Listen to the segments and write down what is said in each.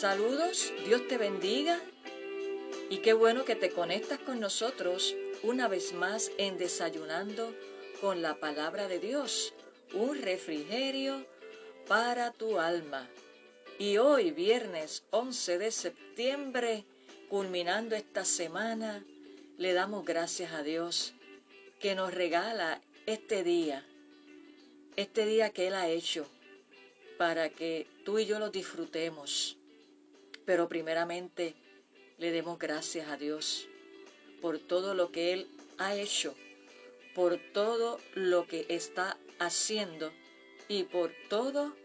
Saludos, Dios te bendiga y qué bueno que te conectas con nosotros una vez más en Desayunando con la palabra de Dios, un refrigerio para tu alma. Y hoy, viernes 11 de septiembre, culminando esta semana, le damos gracias a Dios que nos regala este día, este día que Él ha hecho, para que tú y yo lo disfrutemos pero primeramente le demos gracias a Dios por todo lo que Él ha hecho, por todo lo que está haciendo y por todo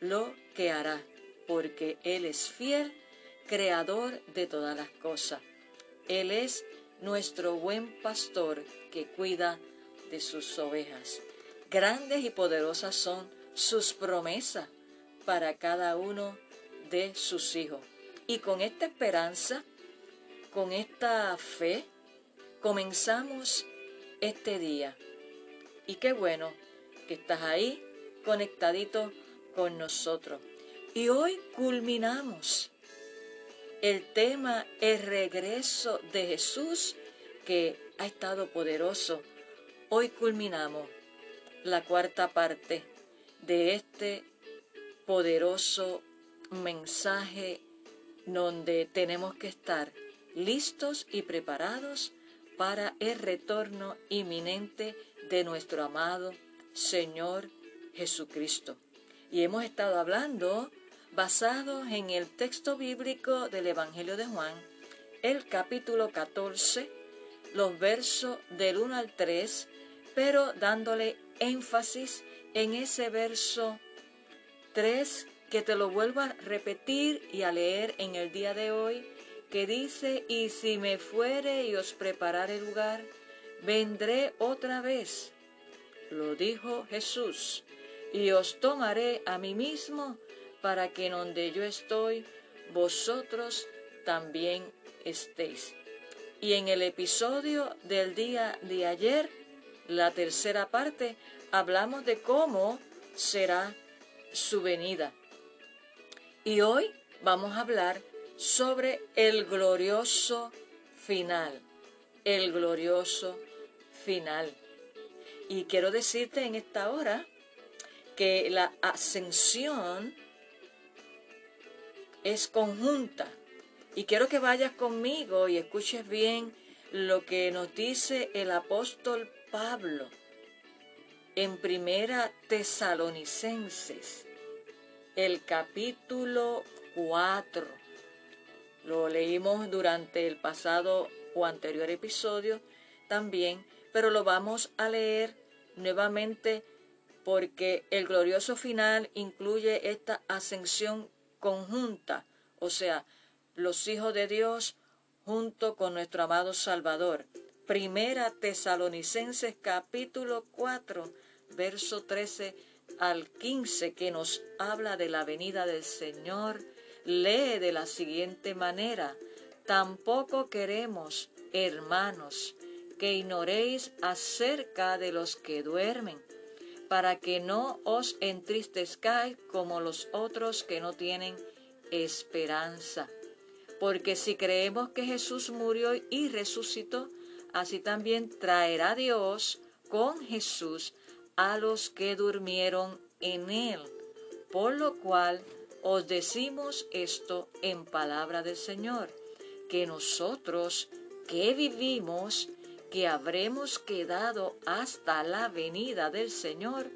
lo que hará, porque Él es fiel, creador de todas las cosas. Él es nuestro buen pastor que cuida de sus ovejas. Grandes y poderosas son sus promesas para cada uno de sus hijos. Y con esta esperanza, con esta fe, comenzamos este día. Y qué bueno que estás ahí conectadito con nosotros. Y hoy culminamos el tema El regreso de Jesús que ha estado poderoso. Hoy culminamos la cuarta parte de este poderoso mensaje donde tenemos que estar listos y preparados para el retorno inminente de nuestro amado Señor Jesucristo. Y hemos estado hablando basados en el texto bíblico del Evangelio de Juan, el capítulo 14, los versos del 1 al 3, pero dándole énfasis en ese verso 3 que te lo vuelvo a repetir y a leer en el día de hoy, que dice, y si me fuere y os preparare lugar, vendré otra vez. Lo dijo Jesús, y os tomaré a mí mismo, para que en donde yo estoy, vosotros también estéis. Y en el episodio del día de ayer, la tercera parte, hablamos de cómo será su venida. Y hoy vamos a hablar sobre el glorioso final, el glorioso final. Y quiero decirte en esta hora que la ascensión es conjunta. Y quiero que vayas conmigo y escuches bien lo que nos dice el apóstol Pablo en Primera Tesalonicenses el capítulo 4. Lo leímos durante el pasado o anterior episodio también, pero lo vamos a leer nuevamente porque el glorioso final incluye esta ascensión conjunta, o sea, los hijos de Dios junto con nuestro amado Salvador. Primera Tesalonicenses capítulo 4, verso 13 al 15 que nos habla de la venida del Señor, lee de la siguiente manera, tampoco queremos, hermanos, que ignoréis acerca de los que duermen, para que no os entristezcáis como los otros que no tienen esperanza. Porque si creemos que Jesús murió y resucitó, así también traerá Dios con Jesús a los que durmieron en él. Por lo cual os decimos esto en palabra del Señor, que nosotros que vivimos, que habremos quedado hasta la venida del Señor,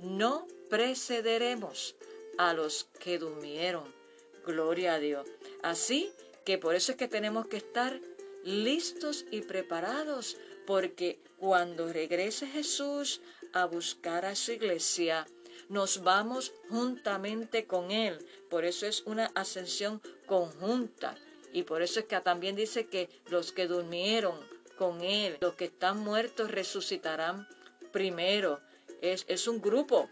no precederemos a los que durmieron. Gloria a Dios. Así que por eso es que tenemos que estar listos y preparados, porque cuando regrese Jesús a buscar a su iglesia, nos vamos juntamente con Él. Por eso es una ascensión conjunta. Y por eso es que también dice que los que durmieron con Él, los que están muertos resucitarán primero. Es, es un grupo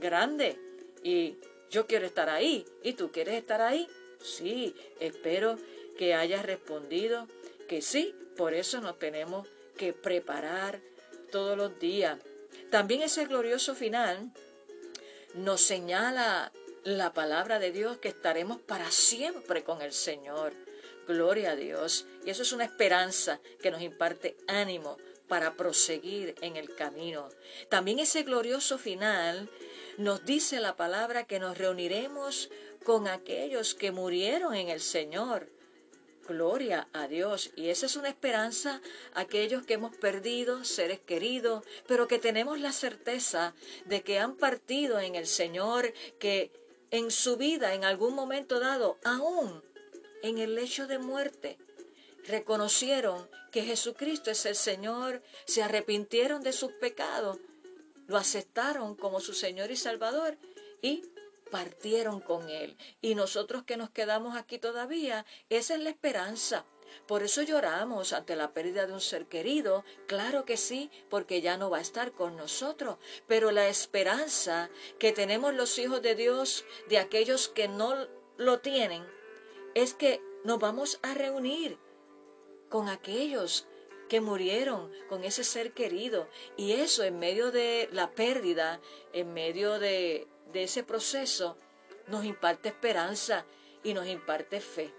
grande y yo quiero estar ahí. ¿Y tú quieres estar ahí? Sí, espero que hayas respondido que sí. Por eso nos tenemos que preparar todos los días. También ese glorioso final nos señala la palabra de Dios que estaremos para siempre con el Señor. Gloria a Dios. Y eso es una esperanza que nos imparte ánimo para proseguir en el camino. También ese glorioso final nos dice la palabra que nos reuniremos con aquellos que murieron en el Señor. Gloria a Dios. Y esa es una esperanza, aquellos que hemos perdido seres queridos, pero que tenemos la certeza de que han partido en el Señor, que en su vida, en algún momento dado, aún en el lecho de muerte, reconocieron que Jesucristo es el Señor, se arrepintieron de sus pecados, lo aceptaron como su Señor y Salvador y partieron con Él. Y nosotros que nos quedamos aquí todavía, esa es la esperanza. Por eso lloramos ante la pérdida de un ser querido, claro que sí, porque ya no va a estar con nosotros, pero la esperanza que tenemos los hijos de Dios, de aquellos que no lo tienen, es que nos vamos a reunir con aquellos que murieron con ese ser querido. Y eso en medio de la pérdida, en medio de, de ese proceso, nos imparte esperanza y nos imparte fe.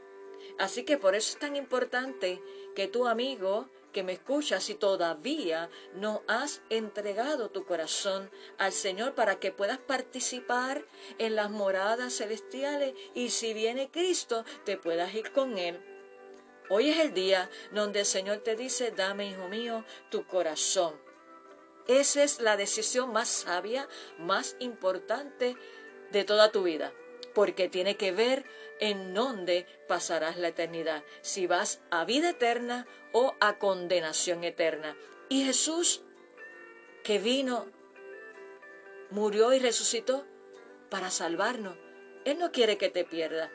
Así que por eso es tan importante que tu amigo que me escuchas, si todavía no has entregado tu corazón al Señor para que puedas participar en las moradas celestiales y si viene Cristo, te puedas ir con Él. Hoy es el día donde el Señor te dice, dame, hijo mío, tu corazón. Esa es la decisión más sabia, más importante de toda tu vida, porque tiene que ver en dónde pasarás la eternidad, si vas a vida eterna o a condenación eterna. Y Jesús, que vino, murió y resucitó para salvarnos, Él no quiere que te pierdas,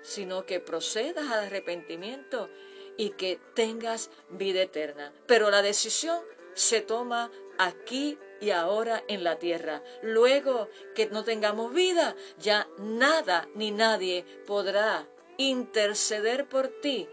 sino que procedas al arrepentimiento y que tengas vida eterna. Pero la decisión se toma aquí y ahora en la tierra. Luego que no tengamos vida, ya nada ni nadie podrá interceder por ti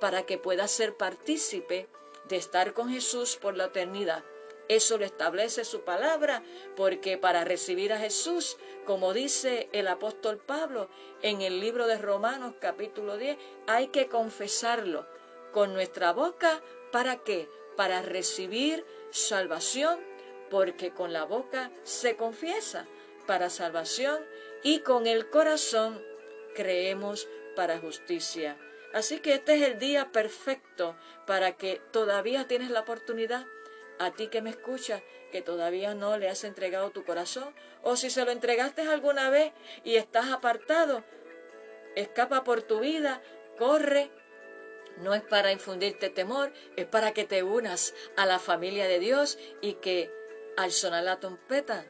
para que puedas ser partícipe de estar con Jesús por la eternidad. Eso lo establece su palabra, porque para recibir a Jesús, como dice el apóstol Pablo en el libro de Romanos capítulo 10, hay que confesarlo con nuestra boca. ¿Para qué? Para recibir salvación, porque con la boca se confiesa para salvación y con el corazón creemos para justicia. Así que este es el día perfecto para que todavía tienes la oportunidad, a ti que me escuchas, que todavía no le has entregado tu corazón, o si se lo entregaste alguna vez y estás apartado, escapa por tu vida, corre no es para infundirte temor, es para que te unas a la familia de Dios y que al sonar la trompeta,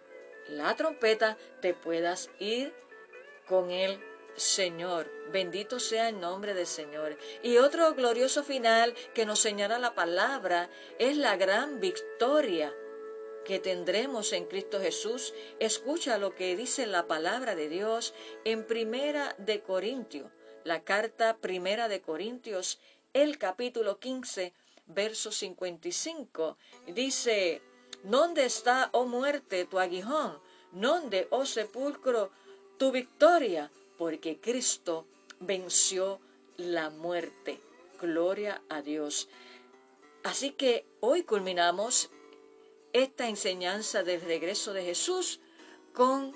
la trompeta, te puedas ir con el Señor. Bendito sea el nombre del Señor. Y otro glorioso final que nos señala la palabra es la gran victoria que tendremos en Cristo Jesús. Escucha lo que dice la palabra de Dios en Primera de Corintios, la carta Primera de Corintios el capítulo 15, verso 55. Dice, ¿dónde está, oh muerte, tu aguijón? ¿Dónde, oh sepulcro, tu victoria? Porque Cristo venció la muerte. Gloria a Dios. Así que hoy culminamos esta enseñanza del regreso de Jesús con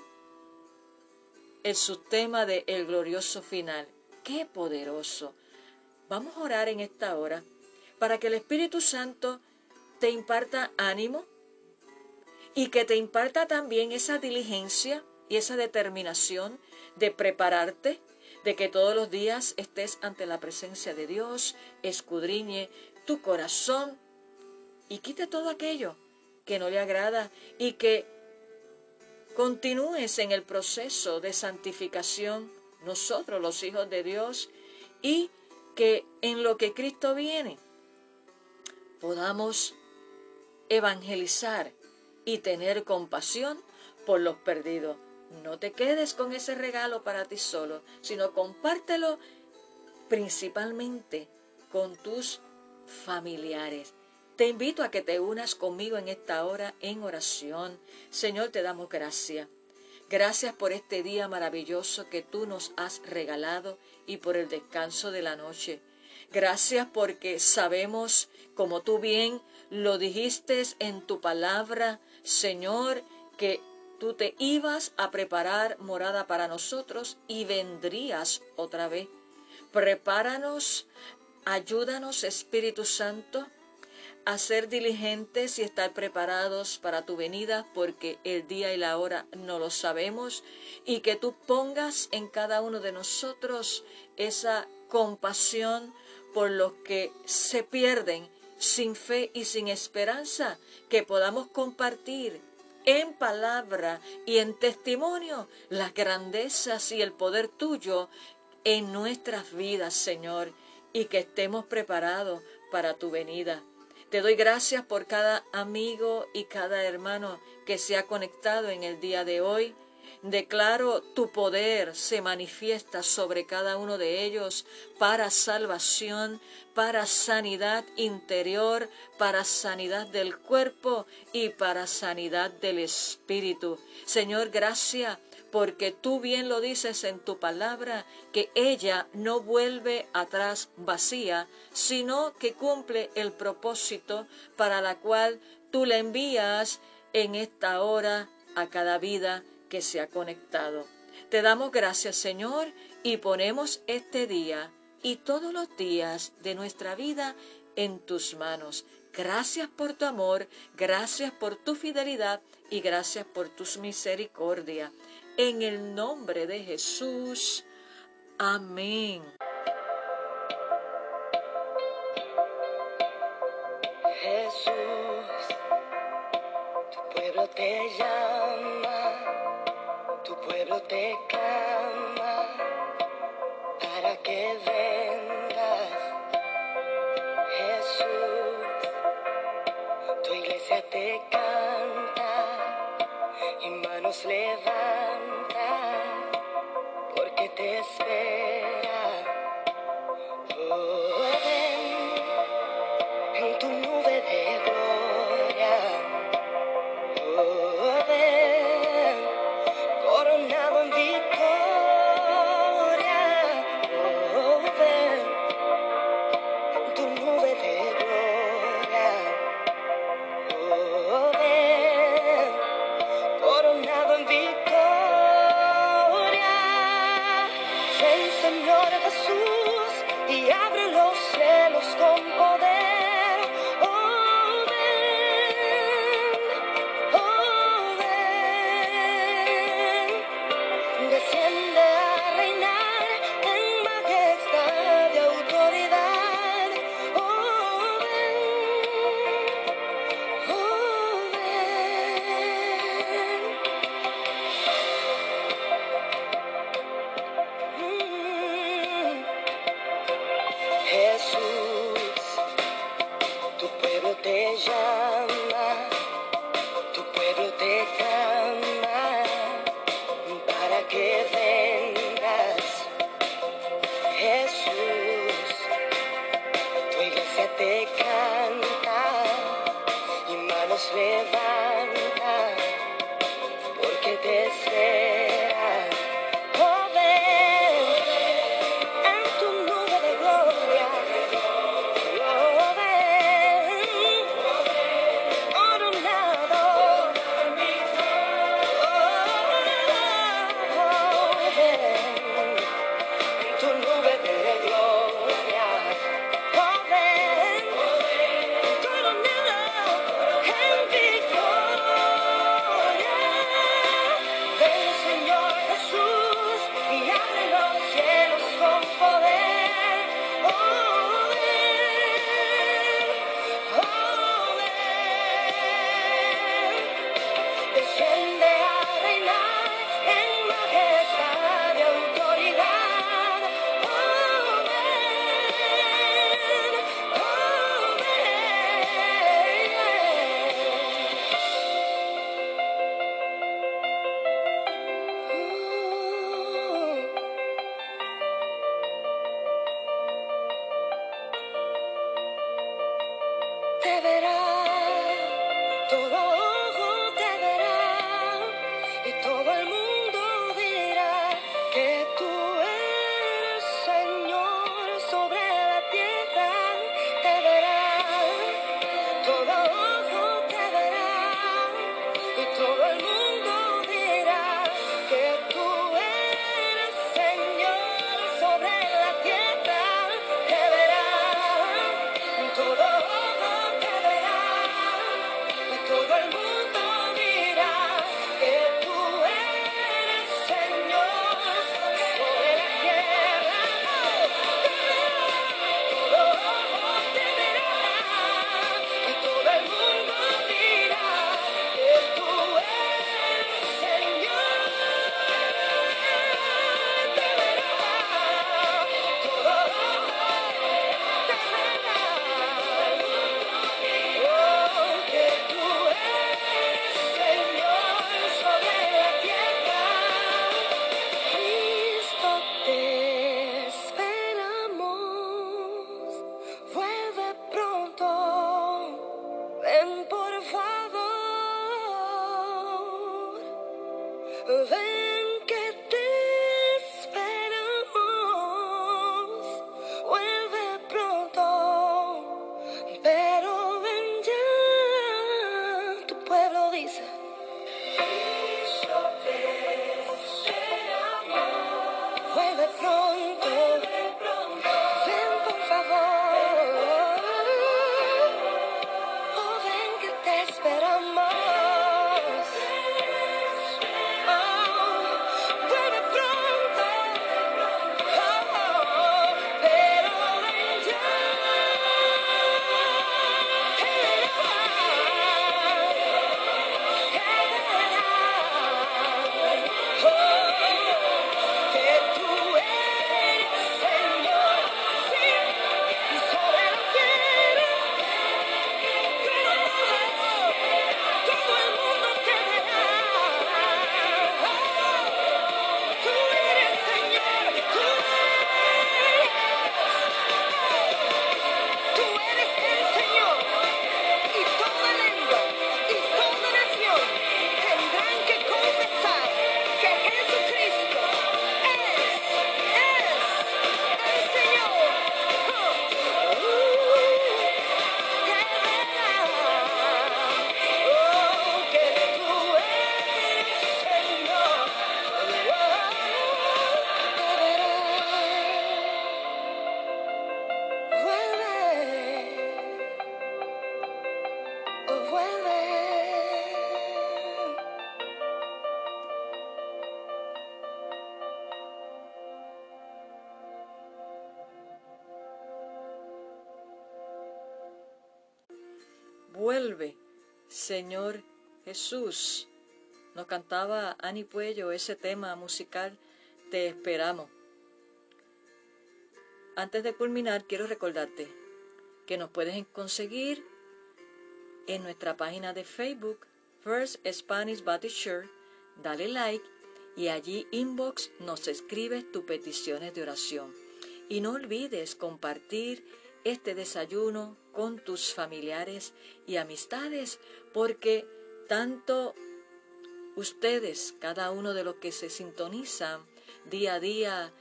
el subtema de el glorioso final. ¡Qué poderoso! Vamos a orar en esta hora para que el Espíritu Santo te imparta ánimo y que te imparta también esa diligencia y esa determinación de prepararte, de que todos los días estés ante la presencia de Dios, escudriñe tu corazón y quite todo aquello que no le agrada y que continúes en el proceso de santificación, nosotros los hijos de Dios, y que en lo que Cristo viene podamos evangelizar y tener compasión por los perdidos. No te quedes con ese regalo para ti solo, sino compártelo principalmente con tus familiares. Te invito a que te unas conmigo en esta hora en oración. Señor, te damos gracias. Gracias por este día maravilloso que tú nos has regalado y por el descanso de la noche. Gracias porque sabemos, como tú bien lo dijiste en tu palabra, Señor, que tú te ibas a preparar morada para nosotros y vendrías otra vez. Prepáranos, ayúdanos, Espíritu Santo, a ser diligentes y estar preparados para tu venida, porque el día y la hora no lo sabemos, y que tú pongas en cada uno de nosotros esa compasión por los que se pierden sin fe y sin esperanza, que podamos compartir en palabra y en testimonio las grandezas y el poder tuyo en nuestras vidas, Señor, y que estemos preparados para tu venida. Te doy gracias por cada amigo y cada hermano que se ha conectado en el día de hoy. Declaro tu poder se manifiesta sobre cada uno de ellos para salvación, para sanidad interior, para sanidad del cuerpo y para sanidad del espíritu. Señor, gracias porque tú bien lo dices en tu palabra, que ella no vuelve atrás vacía, sino que cumple el propósito para la cual tú la envías en esta hora a cada vida que se ha conectado. Te damos gracias, Señor, y ponemos este día y todos los días de nuestra vida en tus manos. Gracias por tu amor, gracias por tu fidelidad y gracias por tus misericordia. En el nombre de Jesús. Amén. Jesús, tu pueblo te llama, tu pueblo te clama para que vengas. Jesús, tu iglesia te canta y manos levanta Vuelve pronto, Señor Jesús. Nos cantaba Ani Puello ese tema musical, Te esperamos. Antes de culminar, quiero recordarte que nos puedes conseguir en nuestra página de Facebook, First Spanish Baptist Church. Dale like y allí inbox nos escribes tus peticiones de oración. Y no olvides compartir este desayuno con tus familiares y amistades, porque tanto ustedes, cada uno de los que se sintonizan día a día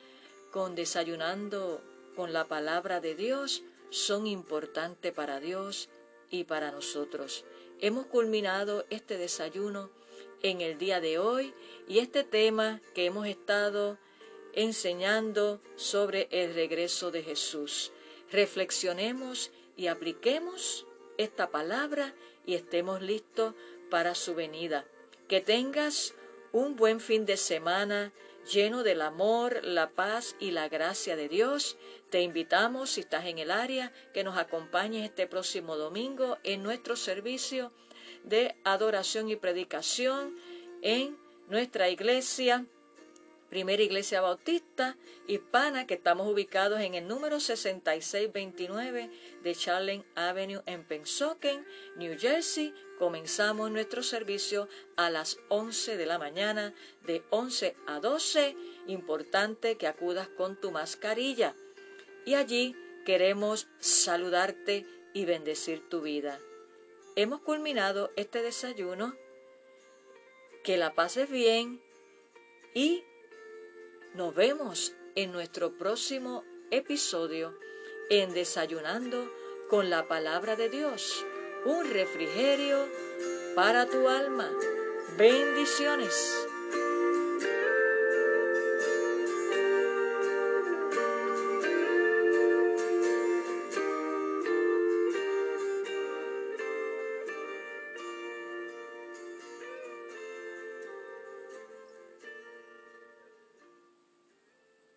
con desayunando con la palabra de Dios, son importantes para Dios y para nosotros. Hemos culminado este desayuno en el día de hoy y este tema que hemos estado enseñando sobre el regreso de Jesús. Reflexionemos y apliquemos esta palabra y estemos listos para su venida. Que tengas un buen fin de semana lleno del amor, la paz y la gracia de Dios. Te invitamos, si estás en el área, que nos acompañes este próximo domingo en nuestro servicio de adoración y predicación en nuestra iglesia, primera iglesia bautista hispana, que estamos ubicados en el número 6629 de Charlene Avenue en Pensoken, New Jersey. Comenzamos nuestro servicio a las 11 de la mañana, de 11 a 12. Importante que acudas con tu mascarilla. Y allí queremos saludarte y bendecir tu vida. Hemos culminado este desayuno. Que la pases bien y nos vemos en nuestro próximo episodio en Desayunando con la Palabra de Dios, un refrigerio para tu alma. Bendiciones.